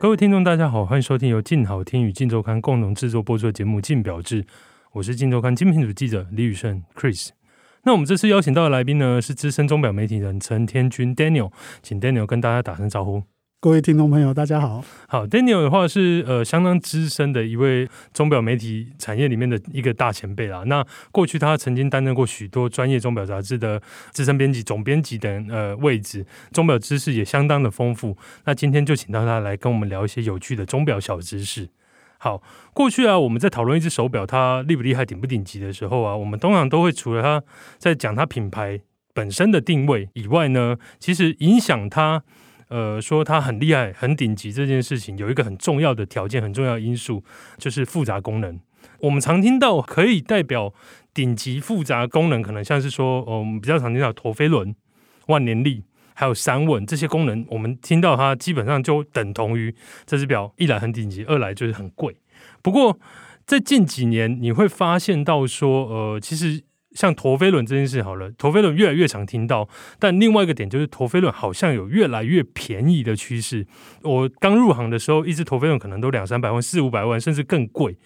各位听众，大家好，欢迎收听由静好听与静周刊共同制作播出的节目《静表志》，我是静周刊精品组记者李宇胜 Chris。那我们这次邀请到的来宾呢，是资深钟表媒体人陈天君 Daniel，请 Daniel 跟大家打声招呼。各位听众朋友，大家好。好，Daniel 的话是呃相当资深的一位钟表媒体产业里面的一个大前辈啦。那过去他曾经担任过许多专业钟表杂志的资深编辑、总编辑等呃位置，钟表知识也相当的丰富。那今天就请到他来跟我们聊一些有趣的钟表小知识。好，过去啊我们在讨论一只手表它厉不厉害、顶不顶级的时候啊，我们通常都会除了它在讲它品牌本身的定位以外呢，其实影响它。呃，说它很厉害、很顶级这件事情，有一个很重要的条件、很重要的因素，就是复杂功能。我们常听到可以代表顶级复杂功能，可能像是说，呃，我们比较常听到陀飞轮、万年历，还有三稳这些功能，我们听到它基本上就等同于这只表一来很顶级，二来就是很贵。不过在近几年，你会发现到说，呃，其实。像陀飞轮这件事好了，陀飞轮越来越常听到，但另外一个点就是陀飞轮好像有越来越便宜的趋势。我刚入行的时候，一只陀飞轮可能都两三百万、四五百万，甚至更贵。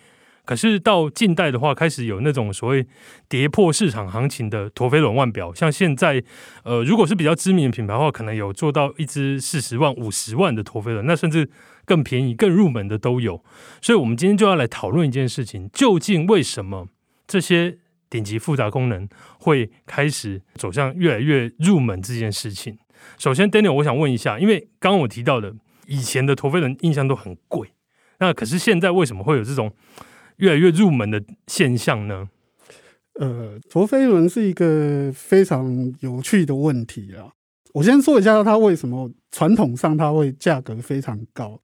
可是到近代的话，开始有那种所谓跌破市场行情的陀飞轮腕表，像现在，呃，如果是比较知名的品牌的话，可能有做到一只四十万、五十万的陀飞轮，那甚至更便宜、更入门的都有。所以，我们今天就要来讨论一件事情：究竟为什么这些？顶级复杂功能会开始走向越来越入门这件事情。首先，Daniel，我想问一下，因为刚刚我提到的以前的陀飞轮印象都很贵，那可是现在为什么会有这种越来越入门的现象呢？呃，陀飞轮是一个非常有趣的问题啊。我先说一下它为什么传统上它会价格非常高，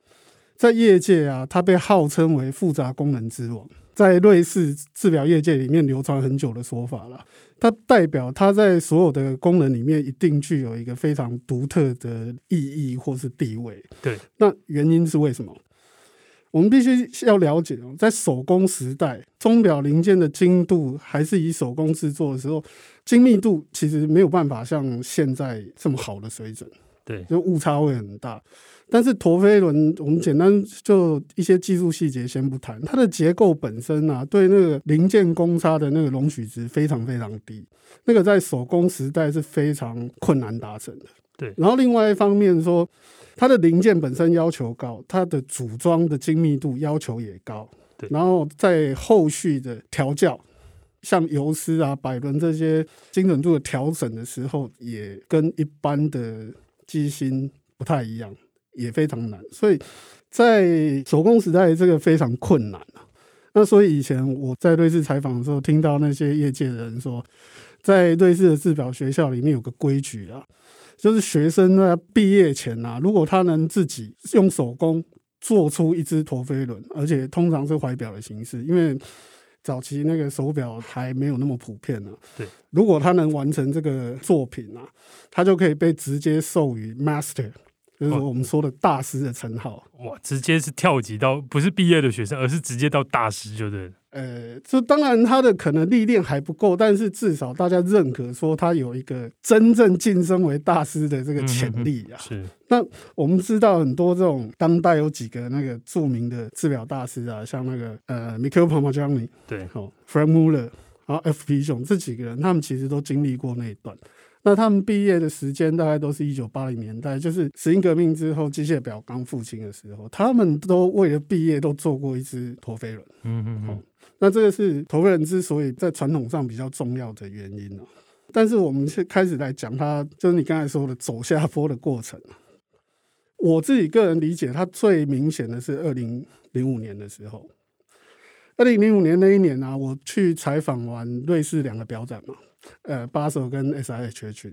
在业界啊，它被号称为复杂功能之王。在瑞士制表业界里面流传很久的说法了，它代表它在所有的功能里面一定具有一个非常独特的意义或是地位。对，那原因是为什么？我们必须要了解哦，在手工时代，钟表零件的精度还是以手工制作的时候，精密度其实没有办法像现在这么好的水准。对，就误差会很大。但是陀飞轮，我们简单就一些技术细节先不谈，它的结构本身啊，对那个零件公差的那个容许值非常非常低，那个在手工时代是非常困难达成的。对，然后另外一方面说，它的零件本身要求高，它的组装的精密度要求也高。对，然后在后续的调教，像游丝啊、摆轮这些精准度的调整的时候，也跟一般的机芯不太一样。也非常难，所以在手工时代这个非常困难啊。那所以以前我在瑞士采访的时候，听到那些业界的人说，在瑞士的制表学校里面有个规矩啊，就是学生呢毕业前啊，如果他能自己用手工做出一只陀飞轮，而且通常是怀表的形式，因为早期那个手表还没有那么普遍呢。对，如果他能完成这个作品啊，他就可以被直接授予 Master。就是我们说的大师的称号，哇，直接是跳级到不是毕业的学生，而是直接到大师，就对了。呃，这当然他的可能历练还不够，但是至少大家认可说他有一个真正晋升为大师的这个潜力啊。是。那我们知道很多这种当代有几个那个著名的制表大师啊，像那个呃，Michele Parmigiani，对，好，Franck Muller，然后 F.P. Jones 这几个人，他们其实都经历过那一段。那他们毕业的时间大概都是一九八零年代，就是石英革命之后，机械表刚复兴的时候，他们都为了毕业都做过一只陀飞轮。嗯嗯嗯。那这个是陀飞轮之所以在传统上比较重要的原因。但是我们是开始来讲它，就是你刚才说的走下坡的过程。我自己个人理解，它最明显的是二零零五年的时候。二零零五年那一年呢、啊，我去采访完瑞士两个表展嘛。呃，巴塞跟 SIHH，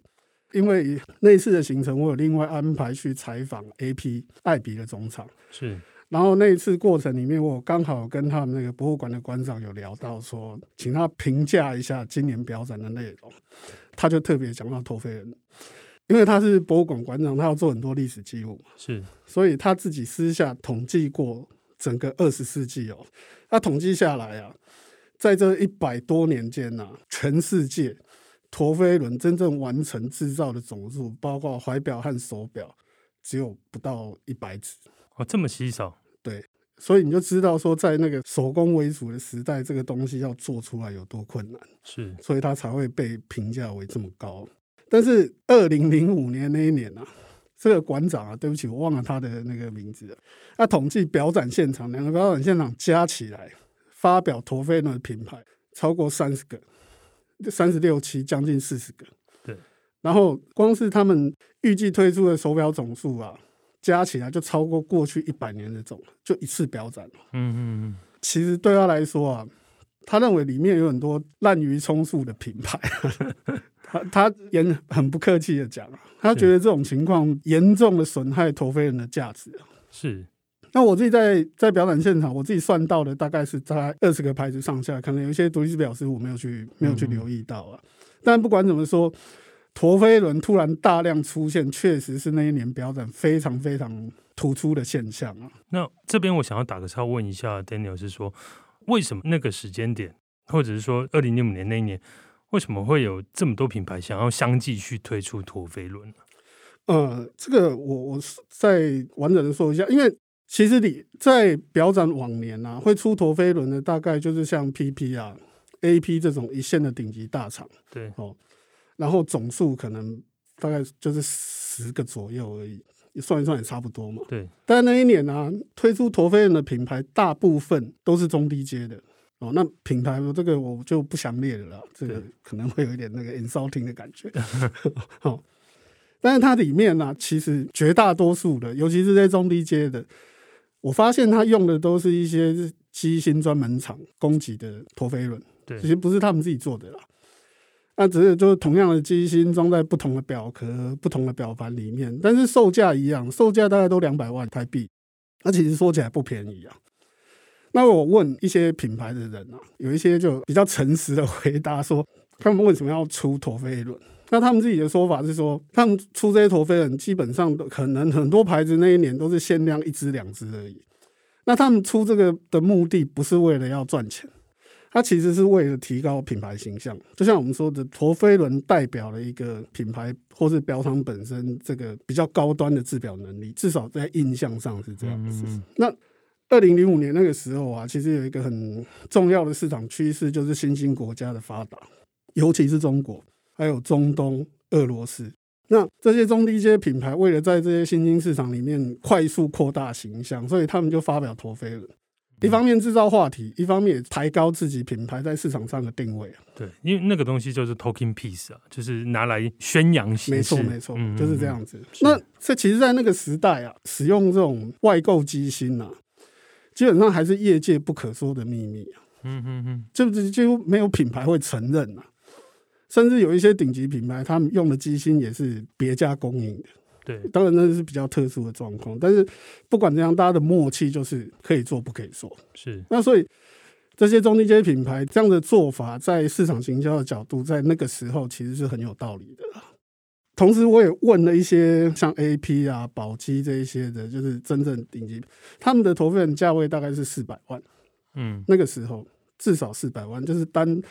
因为那一次的行程，我有另外安排去采访 AP 艾比的总厂。是，然后那一次过程里面，我刚好跟他们那个博物馆的馆长有聊到说，请他评价一下今年表展的内容。他就特别讲到陀飞轮，因为他是博物馆馆长，他要做很多历史记录，是，所以他自己私下统计过整个二十世纪哦，那统计下来啊，在这一百多年间呐、啊，全世界陀飞轮真正完成制造的总数，包括怀表和手表，只有不到一百只。哦，这么稀少？对，所以你就知道说，在那个手工为主的时代，这个东西要做出来有多困难。是，所以它才会被评价为这么高。但是二零零五年那一年啊，这个馆长啊，对不起，我忘了他的那个名字了。他统计表展现场，两个表展现场加起来，发表陀飞轮的品牌超过三十个，三十六期，将近四十个。对，然后光是他们预计推出的手表总数啊。加起来就超过过去一百年的总，就一次表展。嗯嗯嗯，其实对他来说啊，他认为里面有很多滥竽充数的品牌。他他也很不客气的讲，他觉得这种情况严重的损害陀飞轮的价值。是。那我自己在在表展现场，我自己算到的大概是在二十个牌子上下，可能有一些独立表师我没有去没有去留意到啊。但不管怎么说。陀飞轮突然大量出现，确实是那一年表展非常非常突出的现象啊。那这边我想要打个岔，问一下 Daniel，是说为什么那个时间点，或者是说二零零五年那一年，为什么会有这么多品牌想要相继去推出陀飞轮呢？呃，这个我我再完整的说一下，因为其实你在表展往年啊，会出陀飞轮的大概就是像 PP 啊、AP 这种一线的顶级大厂，对哦。然后总数可能大概就是十个左右而已，算一算也差不多嘛。对。但那一年呢、啊，推出陀飞轮的品牌大部分都是中低阶的哦。那品牌这个我就不详列了啦，这个可能会有一点那个 insulting 的感觉。好，但是它里面呢、啊，其实绝大多数的，尤其是在中低阶的，我发现它用的都是一些机芯专门厂供给的陀飞轮，对，其实不是他们自己做的啦。那只是就是同样的机芯装在不同的表壳、不同的表盘里面，但是售价一样，售价大概都两百万台币。那其实说起来不便宜啊。那我问一些品牌的人啊，有一些就比较诚实的 回答说，他们为什么要出陀飞轮？那他们自己的说法是说，他们出这些陀飞轮基本上都可能很多牌子那一年都是限量一只两只而已。那他们出这个的目的不是为了要赚钱。它其实是为了提高品牌形象，就像我们说的，陀飞轮代表了一个品牌或是表厂本身这个比较高端的制表能力，至少在印象上是这样子。嗯嗯，那二零零五年那个时候啊，其实有一个很重要的市场趋势，就是新兴国家的发达，尤其是中国，还有中东、俄罗斯。那这些中低阶品牌为了在这些新兴市场里面快速扩大形象，所以他们就发表陀飞轮。一方面制造话题，一方面也抬高自己品牌在市场上的定位啊。对，因为那个东西就是 talking piece 啊，就是拿来宣扬。没错，没错，嗯，就是这样子。那这其实，在那个时代啊，使用这种外购机芯啊，基本上还是业界不可说的秘密啊。嗯嗯嗯，就是几乎没有品牌会承认啊，甚至有一些顶级品牌，他们用的机芯也是别家供应的。对，当然那是比较特殊的状况，但是不管怎样，大家的默契就是可以做不可以说。是，那所以这些中低阶品牌这样的做法，在市场行销的角度，在那个时候其实是很有道理的。同时，我也问了一些像 AP 啊、宝鸡这一些的，就是真正顶级，他们的陀飞轮价位大概是四百万。嗯，那个时候至少四百万，就是单。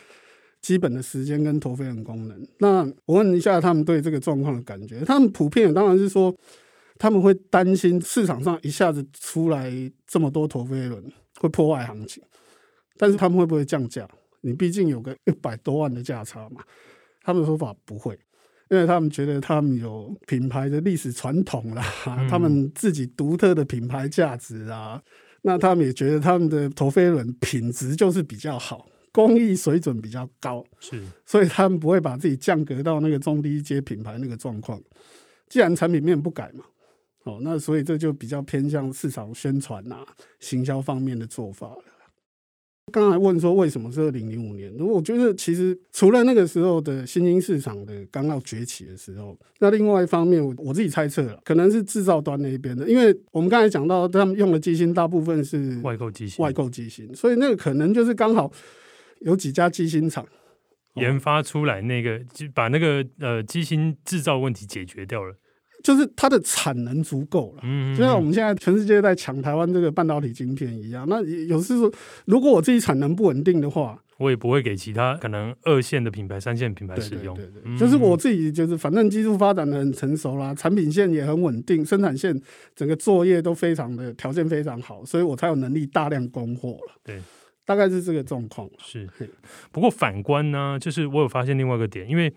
基本的时间跟陀飞轮功能，那我问一下他们对这个状况的感觉。他们普遍当然是说，他们会担心市场上一下子出来这么多陀飞轮会破坏行情，但是他们会不会降价？你毕竟有个一百多万的价差嘛。他们的说法不会，因为他们觉得他们有品牌的历史传统啦，嗯、他们自己独特的品牌价值啊，那他们也觉得他们的陀飞轮品质就是比较好。工艺水准比较高，是，所以他们不会把自己降格到那个中低阶品牌那个状况。既然产品面不改嘛，哦，那所以这就比较偏向市场宣传啊、行销方面的做法了。刚才问说为什么是二零零五年？如果我觉得其实除了那个时候的新兴市场的刚要崛起的时候，那另外一方面，我自己猜测了，可能是制造端那一边的，因为我们刚才讲到他们用的机芯大部分是外购机芯，外购机芯，所以那个可能就是刚好有几家机芯厂研发出来那个，就把那个呃机芯制造问题解决掉了。就是它的产能足够了，嗯就像我们现在全世界在抢台湾这个半导体晶片一样。那有时候，如果我自己产能不稳定的话，我也不会给其他可能二线的品牌、三线品牌使用。对对对，就是我自己，就是反正技术发展的很成熟啦，产品线也很稳定，生产线整个作业都非常的条件非常好，所以我才有能力大量供货了。对，大概是这个状况。是，不过反观呢，就是我有发现另外一个点，因为。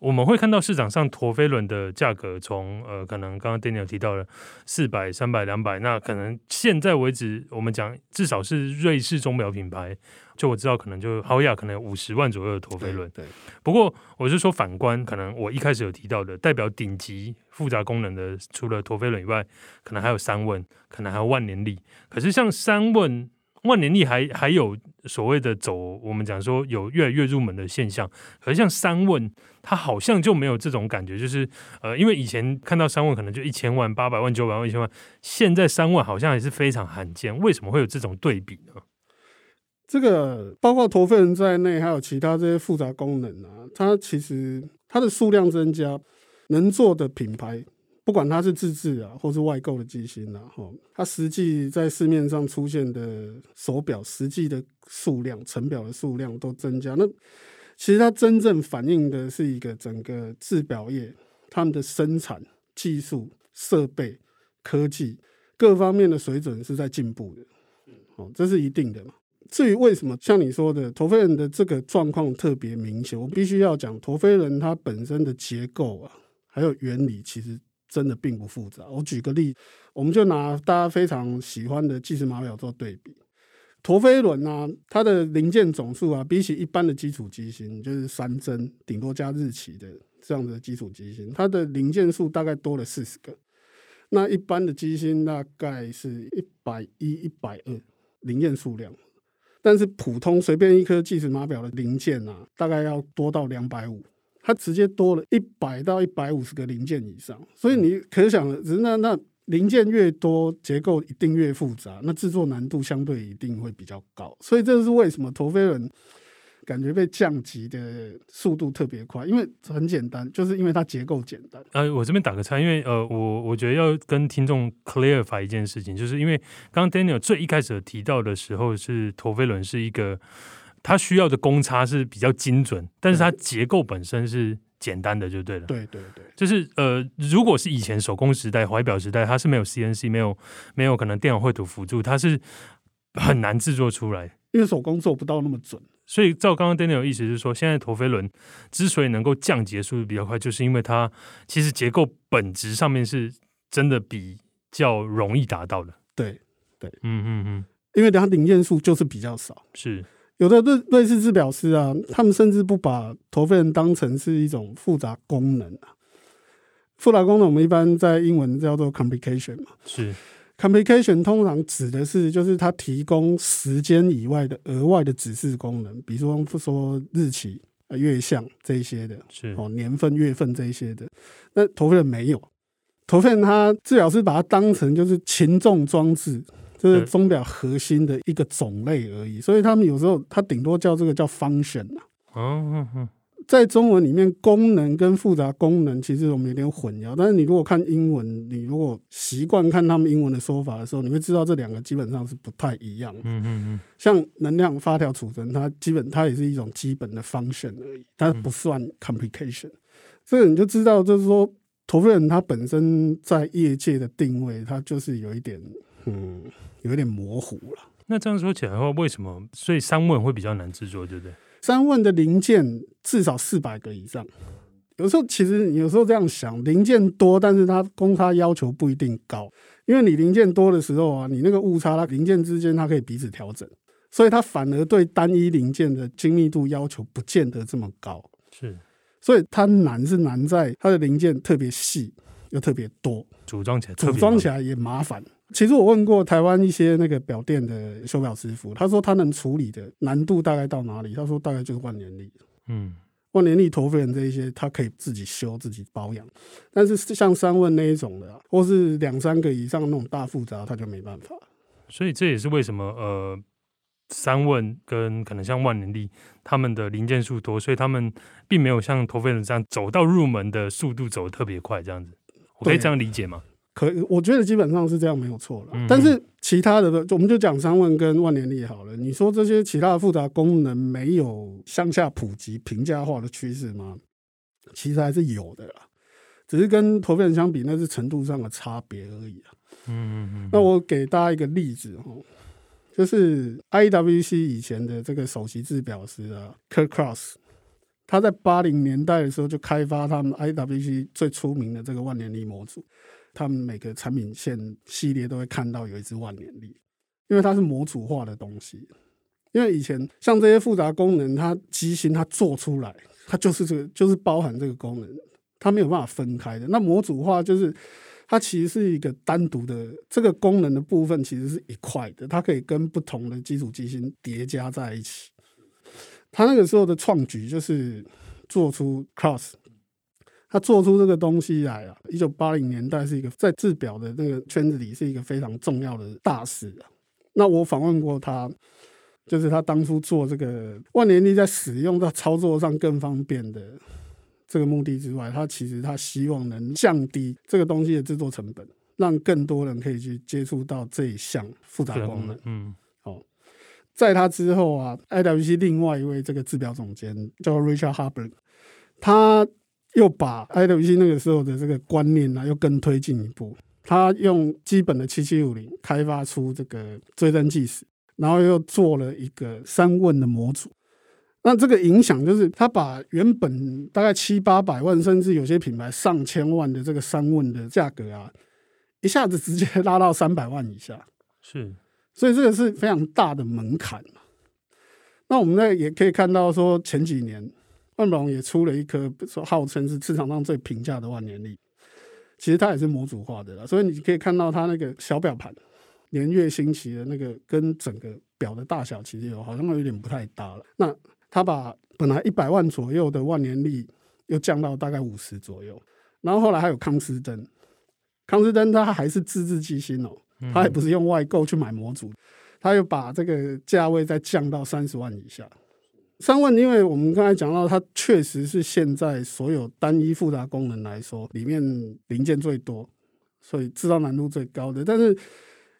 我们会看到市场上陀飞轮的价格从呃，可能刚刚 Daniel 提到了四百、三百、两百，那可能现在为止，我们讲至少是瑞士钟表品牌，就我知道可能就豪雅可能有五十万左右的陀飞轮。对。不过我是说反观，可能我一开始有提到的代表顶级复杂功能的，除了陀飞轮以外，可能还有三问，可能还有万年历。可是像三问。万年历还还有所谓的走，我们讲说有越来越入门的现象，可是像三问，它好像就没有这种感觉，就是呃，因为以前看到三问可能就一千万、八百万、九百万、一千万，现在三问好像还是非常罕见，为什么会有这种对比呢？这个包括陀飞轮在内，还有其他这些复杂功能啊，它其实它的数量增加，能做的品牌。不管它是自制啊，或是外购的机芯啊，哈，它实际在市面上出现的手表，实际的数量、成表的数量都增加。那其实它真正反映的是一个整个制表业他们的生产技术、设备、科技各方面的水准是在进步的，哦，这是一定的嘛。至于为什么像你说的，陀飞轮的这个状况特别明显，我必须要讲，陀飞轮它本身的结构啊，还有原理，其实。真的并不复杂。我举个例，我们就拿大家非常喜欢的计时码表做对比。陀飞轮啊，它的零件总数啊，比起一般的基础机芯，就是三针顶多加日期的这样的基础机芯，它的零件数大概多了四十个。那一般的机芯大概是一百一、一百二零件数量，但是普通随便一颗计时码表的零件啊，大概要多到两百五。它直接多了一百到一百五十个零件以上，所以你可想而知，那那零件越多，结构一定越复杂，那制作难度相对一定会比较高。所以这是为什么陀飞轮感觉被降级的速度特别快，因为很简单，就是因为它结构简单。呃，我这边打个岔，因为呃，我我觉得要跟听众 clarify 一件事情，就是因为刚刚 Daniel 最一开始提到的时候，是陀飞轮是一个。它需要的公差是比较精准，但是它结构本身是简单的，就对了。对对对，就是呃，如果是以前手工时代、怀表时代，它是没有 CNC、没有没有可能电脑绘图辅助，它是很难制作出来，因为手工做不到那么准。所以照刚刚 Daniel 的意思是说，现在陀飞轮之所以能够降级速度比较快，就是因为它其实结构本质上面是真的比较容易达到的。对对，嗯嗯嗯，因为它零件数就是比较少。是。有的瑞瑞士制表师啊，他们甚至不把陀飞轮当成是一种复杂功能啊。复杂功能我们一般在英文叫做 complication 嘛。是 complication 通常指的是就是它提供时间以外的额外的指示功能，比如说说日期、月相这一些的，是哦年份、月份这一些的。那陀飞轮没有，陀飞轮它制表师把它当成就是擒纵装置。这是钟表核心的一个种类而已，所以他们有时候它顶多叫这个叫 function 啊。在中文里面，功能跟复杂功能其实我们有点混淆。但是你如果看英文，你如果习惯看他们英文的说法的时候，你会知道这两个基本上是不太一样的。嗯嗯嗯。像能量发条储存，它基本它也是一种基本的 function 而已，它不算 complication。这个你就知道，就是说，陀飞轮它本身在业界的定位，它就是有一点。嗯，有点模糊了。那这样说起来的话，为什么所以三问会比较难制作，对不对？三问的零件至少四百个以上。有时候其实有时候这样想，零件多，但是它公差要求不一定高，因为你零件多的时候啊，你那个误差，它零件之间它可以彼此调整，所以它反而对单一零件的精密度要求不见得这么高。是，所以它难是难在它的零件特别细又特别多，组装起来组装起来也麻烦。其实我问过台湾一些那个表店的修表师傅，他说他能处理的难度大概到哪里？他说大概就是万年历。嗯。万年历、陀飞轮这一些，他可以自己修、自己保养，但是像三问那一种的、啊，或是两三个以上那种大复杂，他就没办法。所以这也是为什么呃，三问跟可能像万年历，他们的零件数多，所以他们并没有像陀飞轮这样走到入门的速度走得特别快这样子。我可以这样理解吗？可我觉得基本上是这样，没有错了。但是其他的，我们就讲三问跟万年历好了。你说这些其他的复杂功能没有向下普及、平价化的趋势吗？其实还是有的啦，只是跟陀飞轮相比，那是程度上的差别而已啊。嗯嗯嗯。那我给大家一个例子哦，就是 IWC 以前的这个首席制表师啊，Kurt Krauss，他在八零年代的时候就开发他们 IWC 最出名的这个万年历模组。他们每个产品线系列都会看到有一支万年历，因为它是模组化的东西。因为以前像这些复杂功能，它机芯它做出来，它就是这个，就是包含这个功能，它没有办法分开的。那模组化就是它其实是一个单独的这个功能的部分，其实是一块的，它可以跟不同的基础机芯叠加在一起。他那个时候的创举就是做出 cross。他做出这个东西来啊，一九八零年代是一个在制表的那个圈子里是一个非常重要的大事啊。那我访问过他，就是他当初做这个万年历在使用到操作上更方便的这个目的之外，他其实他希望能降低这个东西的制作成本，让更多人可以去接触到这一项复杂功能。嗯，好，在他之后啊，IWC 另外一位这个制表总监叫 Richard Harbrook，他。又把 IWC 那个时候的这个观念呢、啊，又更推进一步。他用基本的七七五零开发出这个追针计时，然后又做了一个三问的模组。那这个影响就是，他把原本大概七八百万，甚至有些品牌上千万的这个三问的价格啊，一下子直接拉到三百万以下。是，所以这个是非常大的门槛。那我们呢也可以看到说，前几年。万宝龙也出了一颗说号称是市场上最平价的万年历，其实它也是模组化的啦，所以你可以看到它那个小表盘年月星期的那个跟整个表的大小其实有好像有点不太搭了。那他把本来一百万左右的万年历又降到大概五十左右，然后后来还有康斯登，康斯登它还是自制机芯哦，它也不是用外购去买模组，他又把这个价位再降到三十万以下。三问，因为我们刚才讲到，它确实是现在所有单一复杂功能来说，里面零件最多，所以制造难度最高的。但是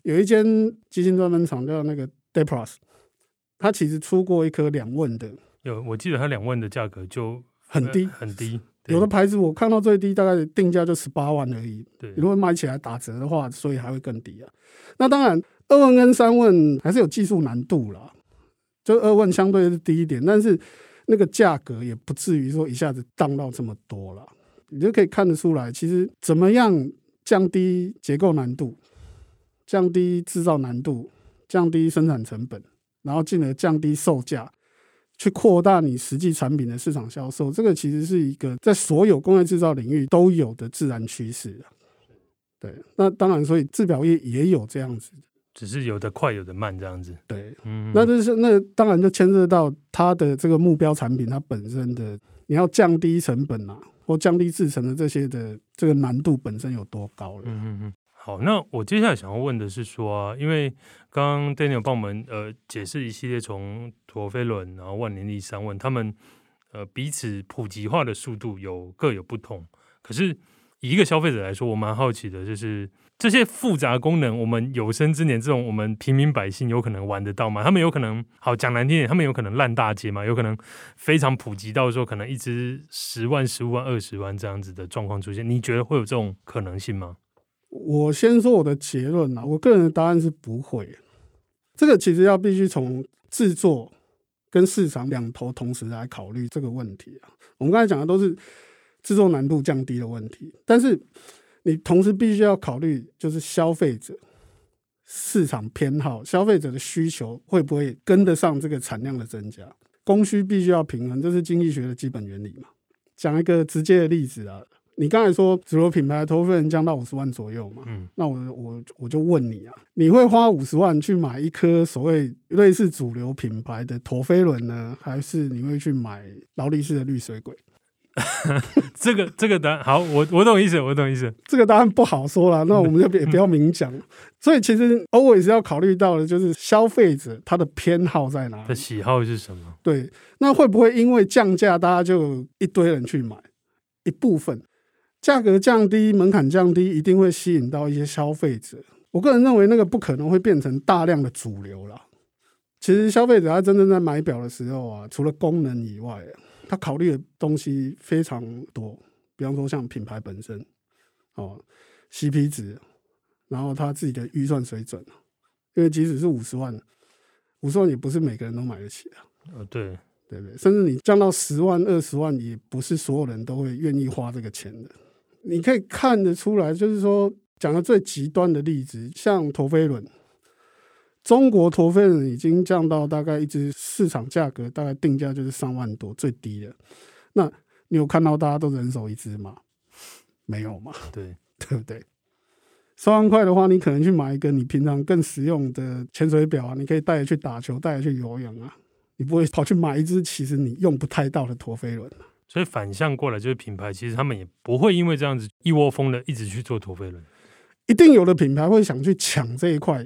有一间机芯专门厂叫那个 Deiplas，它其实出过一颗两问的。有，我记得它两问的价格就很低很低。有的牌子我看到最低大概定价就十八万而已。对，如果买起来打折的话，所以还会更低啊。那当然，二问跟三问还是有技术难度啦。就二问相对是低一点，但是那个价格也不至于说一下子降到这么多了。你就可以看得出来，其实怎么样降低结构难度、降低制造难度、降低生产成本，然后进而降低售价，去扩大你实际产品的市场销售，这个其实是一个在所有工业制造领域都有的自然趋势。对，那当然，所以制表业也有这样子。只是有的快，有的慢，这样子。对，嗯，那就是那当然就牵涉到它的这个目标产品，它本身的你要降低成本啊，或降低制成的这些的这个难度本身有多高了。嗯嗯嗯。好，那我接下来想要问的是说啊，因为刚刚 Daniel 帮我们呃解释一系列从陀飞轮，然后万年历三问，他们呃彼此普及化的速度有各有不同，可是以一个消费者来说，我蛮好奇的就是。这些复杂功能，我们有生之年这种我们平民百姓有可能玩得到吗？他们有可能好讲难听点，他们有可能烂大街吗？有可能非常普及到说可能一支十万、十五万、二十万这样子的状况出现？你觉得会有这种可能性吗？我先说我的结论啊，我个人的答案是不会。这个其实要必须从制作跟市场两头同时来考虑这个问题啊。我们刚才讲的都是制作难度降低的问题，但是。你同时必须要考虑，就是消费者市场偏好，消费者的需求会不会跟得上这个产量的增加？供需必须要平衡，这是经济学的基本原理嘛。讲一个直接的例子啊，你刚才说主流品牌的陀飞轮降到五十万左右嘛？嗯，那我我我就问你啊，你会花五十万去买一颗所谓类似主流品牌的陀飞轮呢，还是你会去买劳力士的绿水鬼？这个这个答案好，我我懂意思，我懂意思。这个答案不好说了，那我们就也不要明讲。所以其实 always 要考虑到的就是消费者他的偏好在哪里，的喜好是什么？对，那会不会因为降价，大家就一堆人去买？一部分价格降低，门槛降低，一定会吸引到一些消费者。我个人认为那个不可能会变成大量的主流了。其实消费者他真正在买表的时候啊，除了功能以外啊。他考虑的东西非常多，比方说像品牌本身，哦，CP 值，然后他自己的预算水准，因为即使是五十万，五十万也不是每个人都买得起的。呃，对，对不对？甚至你降到十万、二十万，也不是所有人都会愿意花这个钱的。你可以看得出来，就是说，讲的最极端的例子，像陀飞轮。中国陀飞轮已经降到大概一只市场价格，大概定价就是三万多，最低的。那你有看到大家都人手一只吗？没有嘛？对，对不对？三万块的话，你可能去买一个你平常更实用的潜水表啊，你可以带着去打球，带着去游泳啊。你不会跑去买一支其实你用不太到的陀飞轮。所以反向过来就是品牌，其实他们也不会因为这样子一窝蜂的一直去做陀飞轮。一定有的品牌会想去抢这一块。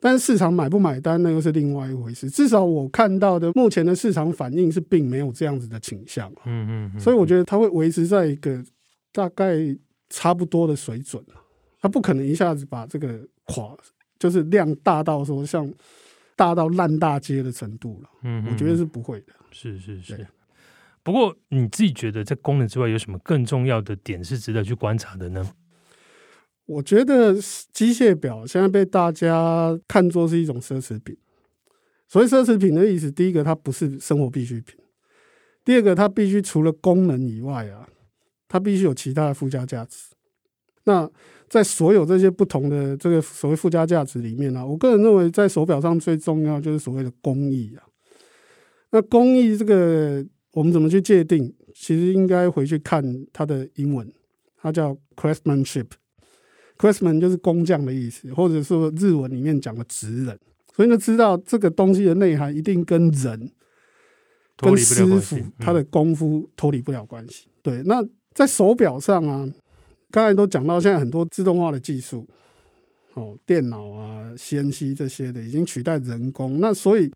但是市场买不买单，那又是另外一回事。至少我看到的目前的市场反应是，并没有这样子的倾向。嗯嗯，嗯，所以我觉得它会维持在一个大概差不多的水准。它不可能一下子把这个垮，就是量大到说像大到烂大街的程度了。嗯，我觉得是不会的。是是是。不过你自己觉得在功能之外，有什么更重要的点是值得去观察的呢？我觉得机械表现在被大家看作是一种奢侈品。所谓奢侈品的意思，第一个它不是生活必需品，第二个它必须除了功能以外啊，它必须有其他的附加价值。那在所有这些不同的这个所谓附加价值里面呢、啊，我个人认为在手表上最重要就是所谓的工艺啊。那工艺这个我们怎么去界定？其实应该回去看它的英文，它叫 craftsmanship。Craftsman 就是工匠的意思，或者说日文里面讲的职人，所以呢，知道这个东西的内涵一定跟人、跟师傅他的功夫脱离不了关系。对，那在手表上啊，刚才都讲到现在很多自动化的技术，哦，电脑啊、CNC 这些的已经取代人工，那所以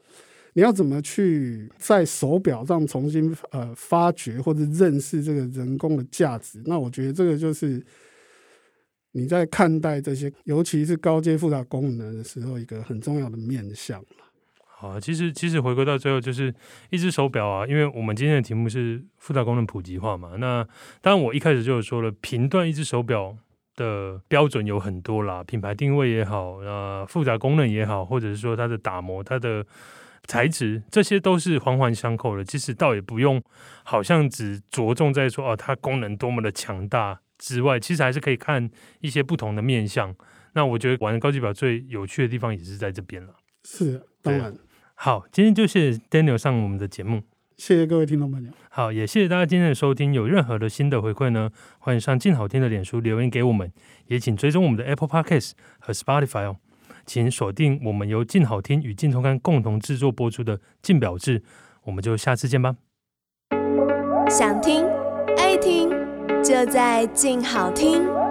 你要怎么去在手表上重新呃发掘或者认识这个人工的价值？那我觉得这个就是。你在看待这些，尤其是高阶复杂功能的时候，一个很重要的面向。好，其实其实回归到最后，就是一只手表啊，因为我们今天的题目是复杂功能普及化嘛。那当然，我一开始就有说了，评断一只手表的标准有很多啦，品牌定位也好，呃，复杂功能也好，或者是说它的打磨、它的材质，这些都是环环相扣的。其实倒也不用，好像只着重在说哦，它功能多么的强大。之外，其实还是可以看一些不同的面相。那我觉得玩高级表最有趣的地方也是在这边了。是，当然。好，今天就谢谢 Daniel 上我们的节目，谢谢各位听众朋友。好，也谢谢大家今天的收听。有任何的新的回馈呢，欢迎上镜好听的脸书留言给我们，也请追踪我们的 Apple Podcast 和 Spotify 哦。请锁定我们由镜好听与镜周刊共同制作播出的《镜表志》，我们就下次见吧。想听。就在静好听。